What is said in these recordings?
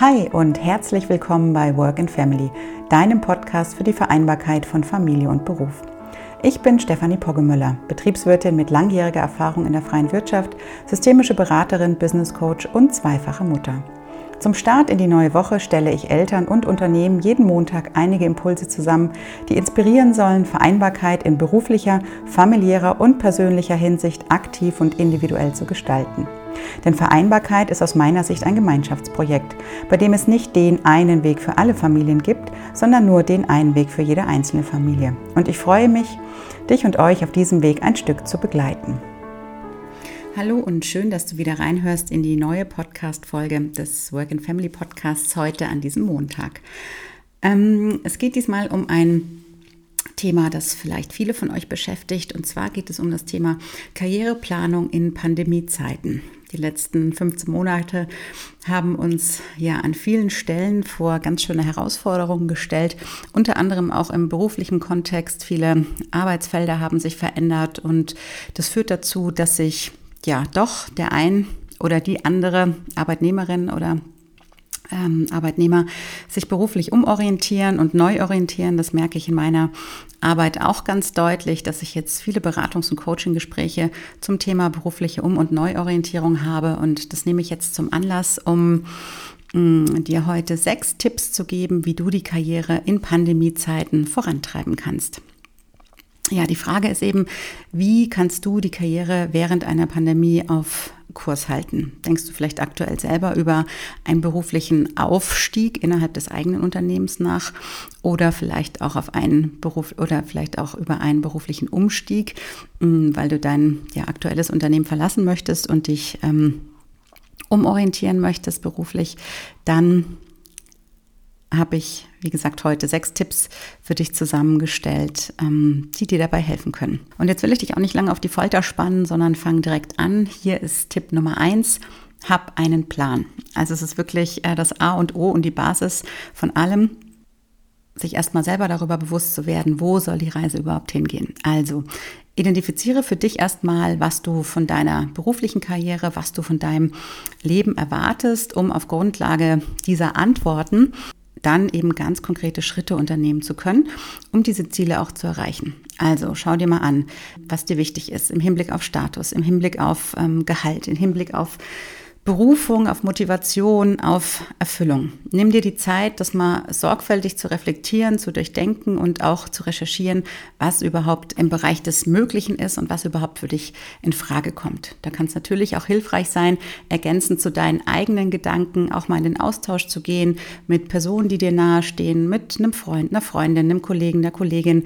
Hi und herzlich willkommen bei Work and Family, deinem Podcast für die Vereinbarkeit von Familie und Beruf. Ich bin Stefanie Poggemüller, Betriebswirtin mit langjähriger Erfahrung in der freien Wirtschaft, systemische Beraterin, Business Coach und zweifache Mutter. Zum Start in die neue Woche stelle ich Eltern und Unternehmen jeden Montag einige Impulse zusammen, die inspirieren sollen, Vereinbarkeit in beruflicher, familiärer und persönlicher Hinsicht aktiv und individuell zu gestalten. Denn Vereinbarkeit ist aus meiner Sicht ein Gemeinschaftsprojekt, bei dem es nicht den einen Weg für alle Familien gibt, sondern nur den einen Weg für jede einzelne Familie. Und ich freue mich, dich und euch auf diesem Weg ein Stück zu begleiten. Hallo und schön, dass du wieder reinhörst in die neue Podcast-Folge des Work and Family Podcasts heute an diesem Montag. Ähm, es geht diesmal um ein Thema, das vielleicht viele von euch beschäftigt. Und zwar geht es um das Thema Karriereplanung in Pandemiezeiten. Die letzten 15 Monate haben uns ja an vielen Stellen vor ganz schöne Herausforderungen gestellt, unter anderem auch im beruflichen Kontext. Viele Arbeitsfelder haben sich verändert und das führt dazu, dass sich ja doch der ein oder die andere Arbeitnehmerin oder ähm, Arbeitnehmer sich beruflich umorientieren und neu orientieren. Das merke ich in meiner Arbeit auch ganz deutlich, dass ich jetzt viele Beratungs- und Coaching-Gespräche zum Thema berufliche Um- und Neuorientierung habe. Und das nehme ich jetzt zum Anlass, um mm, dir heute sechs Tipps zu geben, wie du die Karriere in Pandemiezeiten vorantreiben kannst. Ja, die Frage ist eben, wie kannst du die Karriere während einer Pandemie auf Kurs halten? Denkst du vielleicht aktuell selber über einen beruflichen Aufstieg innerhalb des eigenen Unternehmens nach oder vielleicht auch auf einen Beruf oder vielleicht auch über einen beruflichen Umstieg, hm, weil du dein ja, aktuelles Unternehmen verlassen möchtest und dich ähm, umorientieren möchtest beruflich, dann habe ich, wie gesagt, heute sechs Tipps für dich zusammengestellt, ähm, die dir dabei helfen können. Und jetzt will ich dich auch nicht lange auf die Folter spannen, sondern fang direkt an. Hier ist Tipp Nummer eins. Hab einen Plan. Also es ist wirklich äh, das A und O und die Basis von allem, sich erstmal selber darüber bewusst zu werden, wo soll die Reise überhaupt hingehen. Also identifiziere für dich erstmal, was du von deiner beruflichen Karriere, was du von deinem Leben erwartest, um auf Grundlage dieser Antworten dann eben ganz konkrete Schritte unternehmen zu können, um diese Ziele auch zu erreichen. Also schau dir mal an, was dir wichtig ist im Hinblick auf Status, im Hinblick auf ähm, Gehalt, im Hinblick auf Berufung, auf Motivation, auf Erfüllung. Nimm dir die Zeit, das mal sorgfältig zu reflektieren, zu durchdenken und auch zu recherchieren, was überhaupt im Bereich des Möglichen ist und was überhaupt für dich in Frage kommt. Da kann es natürlich auch hilfreich sein, ergänzend zu deinen eigenen Gedanken auch mal in den Austausch zu gehen mit Personen, die dir nahestehen, mit einem Freund, einer Freundin, einem Kollegen, einer Kollegin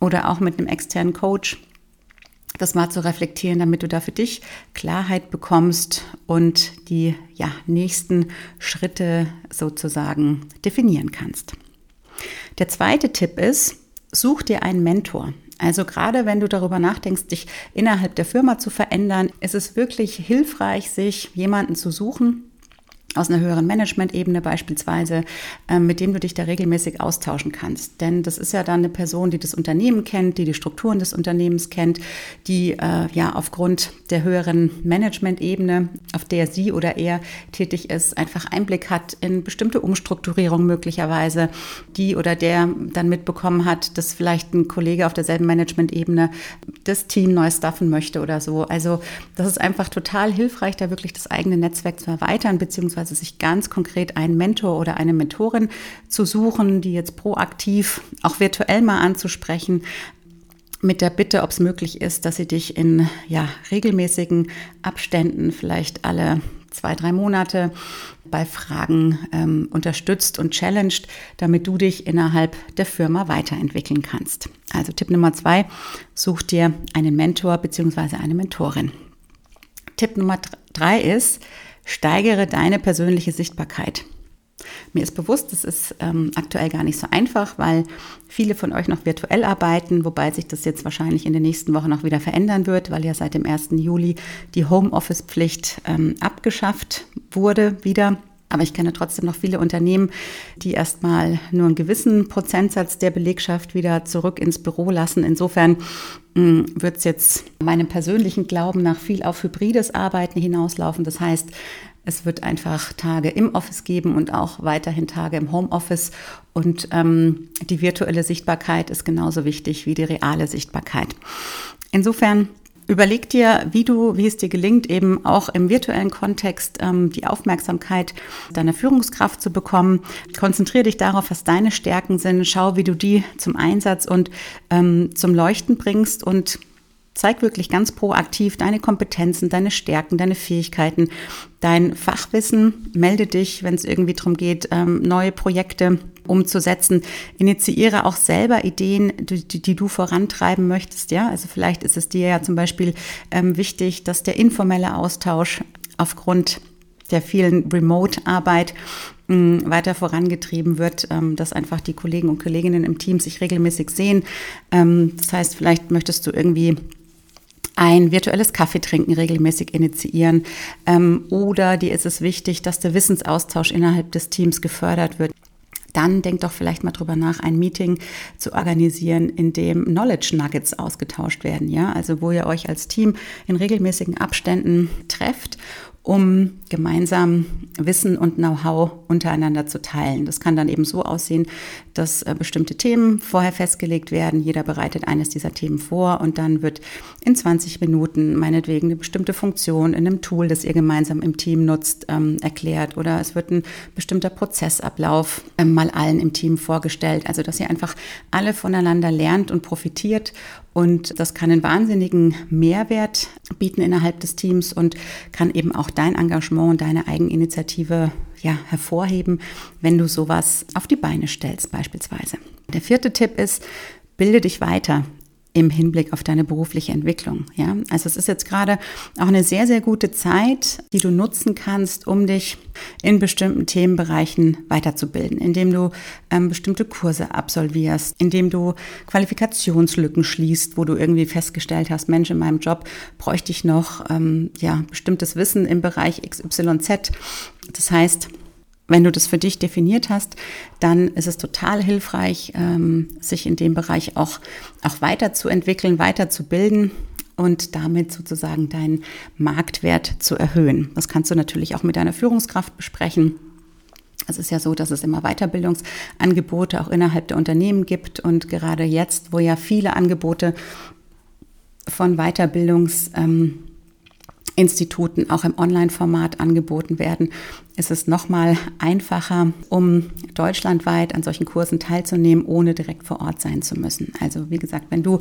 oder auch mit einem externen Coach das mal zu reflektieren, damit du da für dich Klarheit bekommst und die ja, nächsten Schritte sozusagen definieren kannst. Der zweite Tipp ist, such dir einen Mentor. Also gerade wenn du darüber nachdenkst, dich innerhalb der Firma zu verändern, ist es wirklich hilfreich, sich jemanden zu suchen, aus einer höheren Management-Ebene beispielsweise, äh, mit dem du dich da regelmäßig austauschen kannst. Denn das ist ja dann eine Person, die das Unternehmen kennt, die die Strukturen des Unternehmens kennt, die äh, ja aufgrund der höheren Management-Ebene, auf der sie oder er tätig ist, einfach Einblick hat in bestimmte Umstrukturierungen möglicherweise, die oder der dann mitbekommen hat, dass vielleicht ein Kollege auf derselben Management-Ebene das Team neu staffen möchte oder so. Also das ist einfach total hilfreich, da wirklich das eigene Netzwerk zu erweitern, beziehungsweise also sich ganz konkret einen Mentor oder eine Mentorin zu suchen, die jetzt proaktiv auch virtuell mal anzusprechen, mit der Bitte, ob es möglich ist, dass sie dich in ja, regelmäßigen Abständen, vielleicht alle zwei, drei Monate, bei Fragen ähm, unterstützt und challenged, damit du dich innerhalb der Firma weiterentwickeln kannst. Also Tipp Nummer zwei, such dir einen Mentor bzw. eine Mentorin. Tipp Nummer drei ist, Steigere deine persönliche Sichtbarkeit. Mir ist bewusst, es ist ähm, aktuell gar nicht so einfach, weil viele von euch noch virtuell arbeiten, wobei sich das jetzt wahrscheinlich in den nächsten Wochen noch wieder verändern wird, weil ja seit dem 1. Juli die Homeoffice-Pflicht ähm, abgeschafft wurde wieder. Aber ich kenne trotzdem noch viele Unternehmen, die erstmal nur einen gewissen Prozentsatz der Belegschaft wieder zurück ins Büro lassen. Insofern hm, wird es jetzt meinem persönlichen Glauben nach viel auf hybrides Arbeiten hinauslaufen. Das heißt, Es wird einfach Tage im Office geben und auch weiterhin Tage im Homeoffice. Und ähm, die virtuelle Sichtbarkeit ist genauso wichtig wie die reale Sichtbarkeit. Insofern Überleg dir, wie du, wie es dir gelingt, eben auch im virtuellen Kontext ähm, die Aufmerksamkeit deiner Führungskraft zu bekommen. Konzentriere dich darauf, was deine Stärken sind. Schau, wie du die zum Einsatz und ähm, zum Leuchten bringst und Zeig wirklich ganz proaktiv deine Kompetenzen, deine Stärken, deine Fähigkeiten, dein Fachwissen. Melde dich, wenn es irgendwie darum geht, ähm, neue Projekte umzusetzen. Initiiere auch selber Ideen, die, die, du vorantreiben möchtest. Ja, also vielleicht ist es dir ja zum Beispiel ähm, wichtig, dass der informelle Austausch aufgrund der vielen Remote-Arbeit mm, weiter vorangetrieben wird, ähm, dass einfach die Kollegen und Kolleginnen im Team sich regelmäßig sehen. Ähm, das heißt, vielleicht möchtest du irgendwie ein virtuelles Kaffeetrinken regelmäßig initiieren. Ähm, oder dir ist es wichtig, dass der Wissensaustausch innerhalb des Teams gefördert wird. Dann denk doch vielleicht mal drüber nach, ein Meeting zu organisieren, in dem Knowledge Nuggets ausgetauscht werden, ja, also wo ihr euch als Team in regelmäßigen Abständen trefft um gemeinsam Wissen und Know-how untereinander zu teilen. Das kann dann eben so aussehen, dass äh, bestimmte Themen vorher festgelegt werden. Jeder bereitet eines dieser Themen vor und dann wird in 20 Minuten meinetwegen eine bestimmte Funktion in einem Tool, das ihr gemeinsam im Team nutzt, ähm, erklärt oder es wird ein bestimmter Prozessablauf ähm, mal allen im Team vorgestellt. Also dass ihr einfach alle voneinander lernt und profitiert und das kann einen wahnsinnigen Mehrwert bieten innerhalb des Teams und kann eben auch dein Engagement und deine Eigeninitiative ja, hervorheben, wenn du sowas auf die Beine stellst beispielsweise. Der vierte Tipp ist, bilde dich weiter im Hinblick auf deine berufliche Entwicklung. Ja, also es ist jetzt gerade auch eine sehr, sehr gute Zeit, die du nutzen kannst, um dich in bestimmten Themenbereichen weiterzubilden, indem du ähm, bestimmte Kurse absolvierst, indem du Qualifikationslücken schließt, wo du irgendwie festgestellt hast, Mensch, in meinem Job bräuchte ich noch ähm, ja, bestimmtes Wissen im Bereich XYZ. Das heißt, wenn du das für dich definiert hast, dann ist es total hilfreich, ähm, sich in dem Bereich auch, auch weiterzuentwickeln, weiterzubilden und damit sozusagen deinen Marktwert zu erhöhen. Das kannst du natürlich auch mit deiner Führungskraft besprechen. Es ist ja so, dass es immer Weiterbildungsangebote auch innerhalb der Unternehmen gibt und gerade jetzt, wo ja viele Angebote von Weiterbildungs ähm, Instituten auch im Online-Format angeboten werden, ist es nochmal einfacher, um deutschlandweit an solchen Kursen teilzunehmen, ohne direkt vor Ort sein zu müssen. Also wie gesagt, wenn du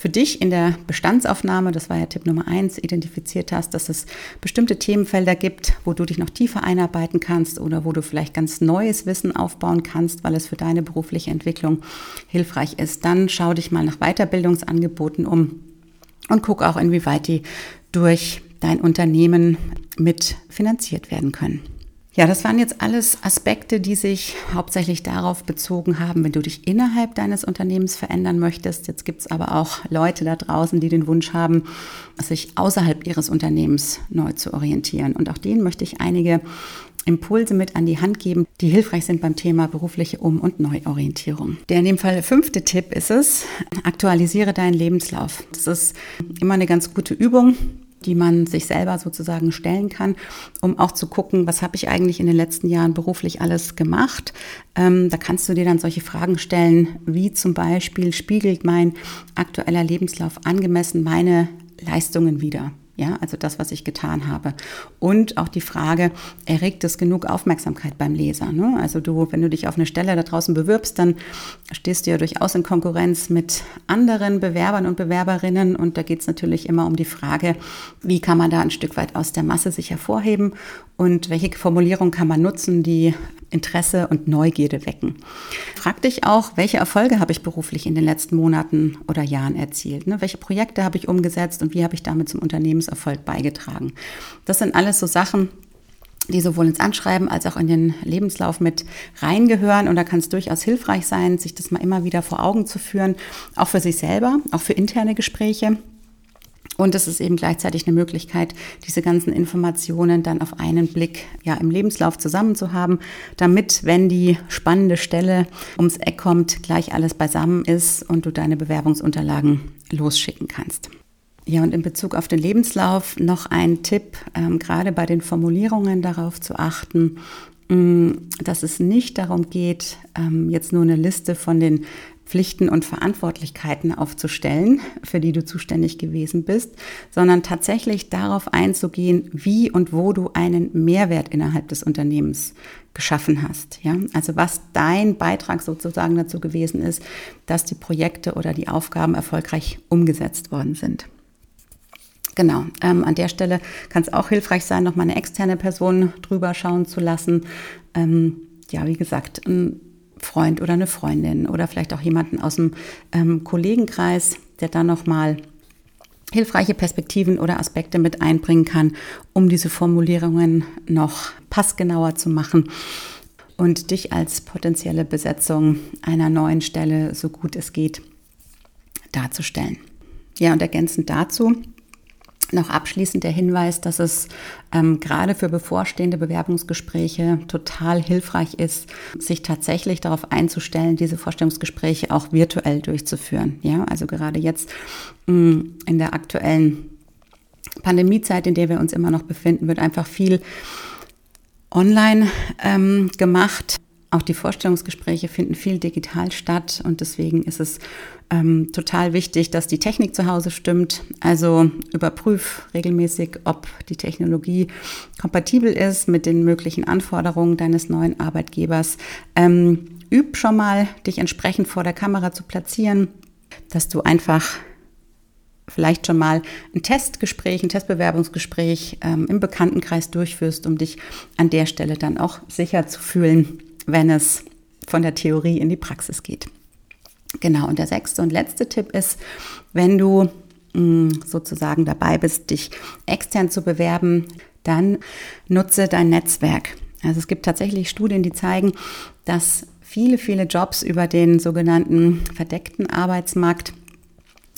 für dich in der Bestandsaufnahme, das war ja Tipp Nummer eins, identifiziert hast, dass es bestimmte Themenfelder gibt, wo du dich noch tiefer einarbeiten kannst oder wo du vielleicht ganz neues Wissen aufbauen kannst, weil es für deine berufliche Entwicklung hilfreich ist, dann schau dich mal nach Weiterbildungsangeboten um und guck auch, inwieweit die durch dein Unternehmen mit finanziert werden können. Ja, das waren jetzt alles Aspekte, die sich hauptsächlich darauf bezogen haben, wenn du dich innerhalb deines Unternehmens verändern möchtest. Jetzt gibt es aber auch Leute da draußen, die den Wunsch haben, sich außerhalb ihres Unternehmens neu zu orientieren. Und auch denen möchte ich einige Impulse mit an die Hand geben, die hilfreich sind beim Thema berufliche Um- und Neuorientierung. Der in dem Fall fünfte Tipp ist es, aktualisiere deinen Lebenslauf. Das ist immer eine ganz gute Übung die man sich selber sozusagen stellen kann, um auch zu gucken, was habe ich eigentlich in den letzten Jahren beruflich alles gemacht. Ähm, da kannst du dir dann solche Fragen stellen, wie zum Beispiel spiegelt mein aktueller Lebenslauf angemessen meine Leistungen wieder? Ja, also das, was ich getan habe. Und auch die Frage, erregt es genug Aufmerksamkeit beim Leser? Ne? Also du, wenn du dich auf eine Stelle da draußen bewirbst, dann stehst du ja durchaus in Konkurrenz mit anderen Bewerbern und Bewerberinnen. Und da geht es natürlich immer um die Frage, wie kann man da ein Stück weit aus der Masse sich hervorheben und welche Formulierung kann man nutzen, die Interesse und Neugierde wecken. Frag dich auch, welche Erfolge habe ich beruflich in den letzten Monaten oder Jahren erzielt? Ne? Welche Projekte habe ich umgesetzt und wie habe ich damit zum Unternehmenserfolg beigetragen? Das sind alles so Sachen, die sowohl ins Anschreiben als auch in den Lebenslauf mit reingehören. Und da kann es durchaus hilfreich sein, sich das mal immer wieder vor Augen zu führen, auch für sich selber, auch für interne Gespräche. Und es ist eben gleichzeitig eine Möglichkeit, diese ganzen Informationen dann auf einen Blick ja im Lebenslauf zusammen zu haben, damit, wenn die spannende Stelle ums Eck kommt, gleich alles beisammen ist und du deine Bewerbungsunterlagen losschicken kannst. Ja, und in Bezug auf den Lebenslauf noch ein Tipp, ähm, gerade bei den Formulierungen darauf zu achten, mm, dass es nicht darum geht, ähm, jetzt nur eine Liste von den Pflichten und Verantwortlichkeiten aufzustellen, für die du zuständig gewesen bist, sondern tatsächlich darauf einzugehen, wie und wo du einen Mehrwert innerhalb des Unternehmens geschaffen hast. Ja? Also was dein Beitrag sozusagen dazu gewesen ist, dass die Projekte oder die Aufgaben erfolgreich umgesetzt worden sind. Genau, ähm, an der Stelle kann es auch hilfreich sein, noch mal eine externe Person drüber schauen zu lassen. Ähm, ja, wie gesagt, ein Freund oder eine Freundin oder vielleicht auch jemanden aus dem ähm, Kollegenkreis, der dann nochmal hilfreiche Perspektiven oder Aspekte mit einbringen kann, um diese Formulierungen noch passgenauer zu machen und dich als potenzielle Besetzung einer neuen Stelle so gut es geht darzustellen. Ja, und ergänzend dazu noch abschließend der Hinweis, dass es ähm, gerade für bevorstehende Bewerbungsgespräche total hilfreich ist, sich tatsächlich darauf einzustellen, diese Vorstellungsgespräche auch virtuell durchzuführen. Ja, also gerade jetzt mh, mm, in der aktuellen Pandemiezeit, in der wir uns immer noch befinden, wird einfach viel online ähm, gemacht. Auch die Vorstellungsgespräche finden viel digital statt und deswegen ist es ähm, total wichtig, dass die Technik zu Hause stimmt. Also überprüf regelmäßig, ob die Technologie kompatibel ist mit den möglichen Anforderungen deines neuen Arbeitgebers. Ähm, üb schon mal, dich entsprechend vor der Kamera zu platzieren, dass du einfach vielleicht schon mal ein Testgespräch, ein Testbewerbungsgespräch ähm, im Bekanntenkreis durchführst, um dich an der Stelle dann auch sicher zu fühlen, wenn es von der Theorie in die Praxis geht. Genau, und der sechste und letzte Tipp ist, wenn du mh, mm, sozusagen dabei bist, dich extern zu bewerben, dann nutze dein Netzwerk. Also es gibt tatsächlich Studien, die zeigen, dass viele, viele Jobs über den sogenannten verdeckten Arbeitsmarkt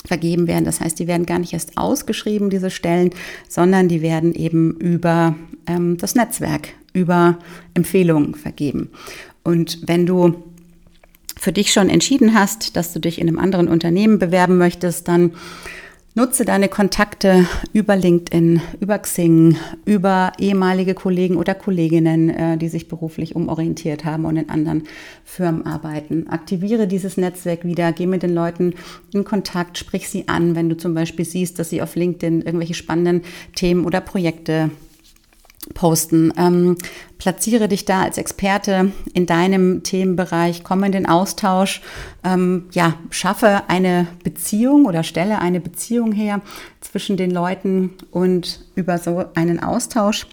vergeben werden. Das heißt, die werden gar nicht erst ausgeschrieben, diese Stellen, sondern die werden eben über ähm, das Netzwerk, über Empfehlungen vergeben. Und wenn du für dich schon entschieden hast, dass du dich in einem anderen Unternehmen bewerben möchtest, dann nutze deine Kontakte über LinkedIn, über Xing, über ehemalige Kollegen oder Kolleginnen, äh, die sich beruflich umorientiert haben und in anderen Firmen arbeiten. Aktiviere dieses Netzwerk wieder, geh mit den Leuten in Kontakt, sprich sie an, wenn du zum Beispiel siehst, dass sie auf LinkedIn irgendwelche spannenden Themen oder Projekte posten. Ähm, platziere dich da als Experte in deinem Themenbereich, komme in den Austausch, ähm, ja, schaffe eine Beziehung oder stelle eine Beziehung her zwischen den Leuten und über so einen Austausch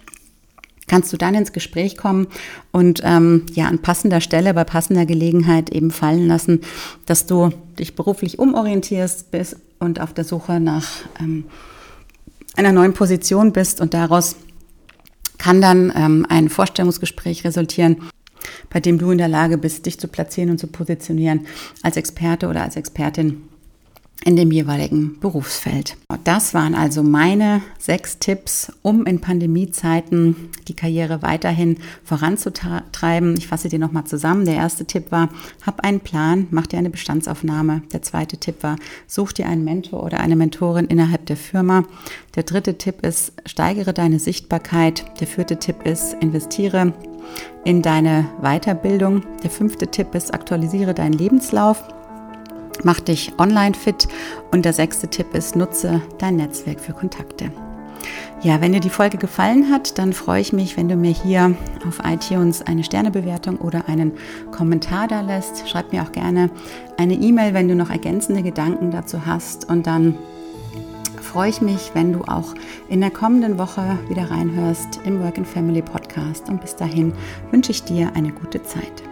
kannst du dann ins Gespräch kommen und ähm, ja an passender Stelle bei passender Gelegenheit eben fallen lassen, dass du dich beruflich umorientierst bist und auf der Suche nach ähm, einer neuen Position bist und daraus kann dann ähm, ein Vorstellungsgespräch resultieren, bei dem du in der Lage bist, dich zu platzieren und zu positionieren als Experte oder als Expertin in dem jeweiligen Berufsfeld. Das waren also meine sechs Tipps, um in Pandemiezeiten die Karriere weiterhin voranzutreiben. Ich fasse dir nochmal zusammen. Der erste Tipp war, hab einen Plan, mach dir eine Bestandsaufnahme. Der zweite Tipp war, such dir einen Mentor oder eine Mentorin innerhalb der Firma. Der dritte Tipp ist, steigere deine Sichtbarkeit. Der vierte Tipp ist, investiere in deine Weiterbildung. Der fünfte Tipp ist, aktualisiere deinen Lebenslauf. Mach dich online fit und der sechste Tipp ist, nutze dein Netzwerk für Kontakte. Ja, wenn dir die Folge gefallen hat, dann freue ich mich, wenn du mir hier auf iTunes eine Sternebewertung oder einen Kommentar da lässt. Schreib mir auch gerne eine E-Mail, wenn du noch ergänzende Gedanken dazu hast. Und dann freue ich mich, wenn du auch in der kommenden Woche wieder reinhörst im Work and Family Podcast. Und bis dahin wünsche ich dir eine gute Zeit.